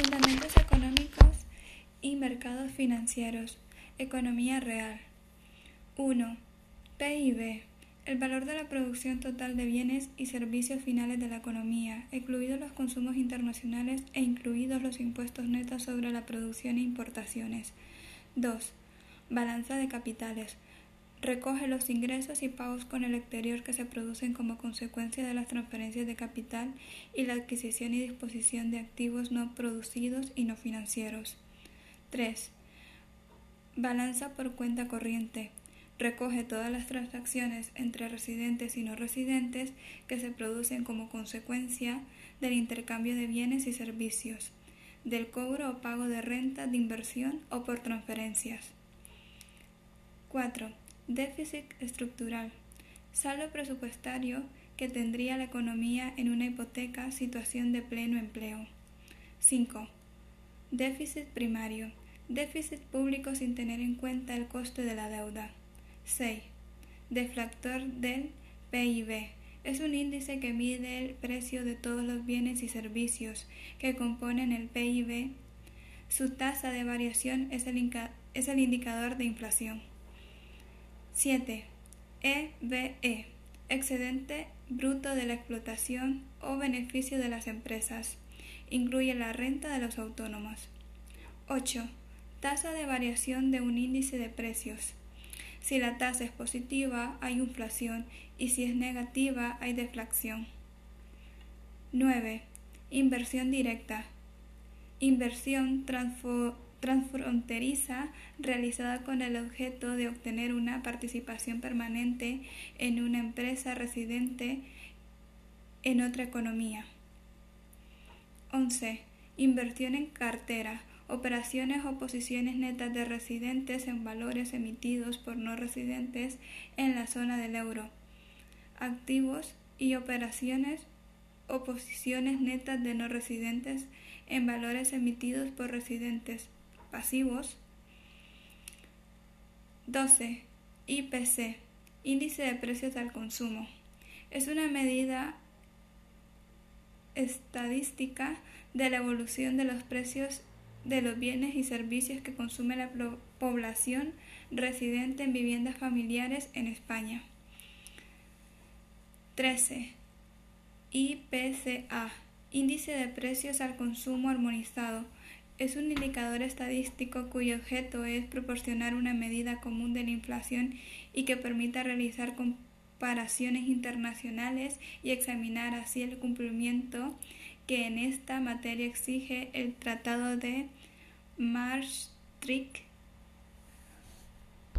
Fundamentos económicos y mercados financieros. Economía real. 1. PIB. El valor de la producción total de bienes y servicios finales de la economía, excluidos los consumos internacionales e incluidos los impuestos netos sobre la producción e importaciones. 2. Balanza de capitales. Recoge los ingresos y pagos con el exterior que se producen como consecuencia de las transferencias de capital y la adquisición y disposición de activos no producidos y no financieros. 3. Balanza por cuenta corriente recoge todas las transacciones entre residentes y no residentes que se producen como consecuencia del intercambio de bienes y servicios, del cobro o pago de renta de inversión o por transferencias. 4. Déficit estructural. Saldo presupuestario que tendría la economía en una hipoteca situación de pleno empleo. 5. Déficit primario. Déficit público sin tener en cuenta el coste de la deuda. 6. Deflactor del PIB. Es un índice que mide el precio de todos los bienes y servicios que componen el PIB. Su tasa de variación es el, es el indicador de inflación. 7. EBE. Excedente bruto de la explotación o beneficio de las empresas. Incluye la renta de los autónomos. 8. Tasa de variación de un índice de precios. Si la tasa es positiva, hay inflación y si es negativa, hay deflación. 9. Inversión directa. Inversión transfronteriza realizada con el objeto de obtener una participación permanente en una empresa residente en otra economía. 11. Inversión en cartera operaciones o posiciones netas de residentes en valores emitidos por no residentes en la zona del euro, activos y operaciones o posiciones netas de no residentes en valores emitidos por residentes pasivos. 12. IPC, Índice de Precios al Consumo. Es una medida estadística de la evolución de los precios de los bienes y servicios que consume la población residente en viviendas familiares en España. 13. IPCA, Índice de Precios al Consumo Armonizado. Es un indicador estadístico cuyo objeto es proporcionar una medida común de la inflación y que permita realizar comparaciones internacionales y examinar así el cumplimiento que en esta materia exige el Tratado de Maastricht